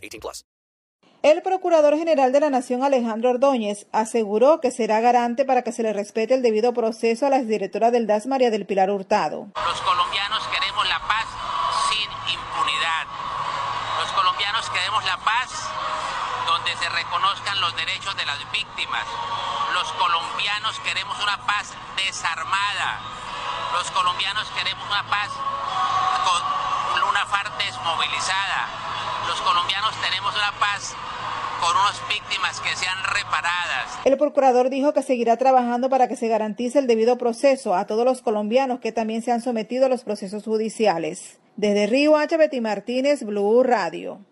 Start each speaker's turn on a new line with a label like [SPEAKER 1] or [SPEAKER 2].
[SPEAKER 1] 18 plus.
[SPEAKER 2] El Procurador General de la Nación, Alejandro Ordóñez, aseguró que será garante para que se le respete el debido proceso a la exdirectora del DAS, María del Pilar Hurtado.
[SPEAKER 3] Los colombianos queremos la paz sin impunidad. Los colombianos queremos la paz donde se reconozcan los derechos de las víctimas. Los colombianos queremos una paz desarmada. Los colombianos queremos una paz con una FARC desmovilizada. Los colombianos tenemos paz con unas víctimas que sean reparadas.
[SPEAKER 2] El procurador dijo que seguirá trabajando para que se garantice el debido proceso a todos los colombianos que también se han sometido a los procesos judiciales. Desde Río H. Betty Martínez, Blue Radio.